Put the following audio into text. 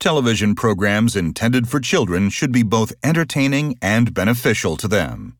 Television programs intended for children should be both entertaining and beneficial to them.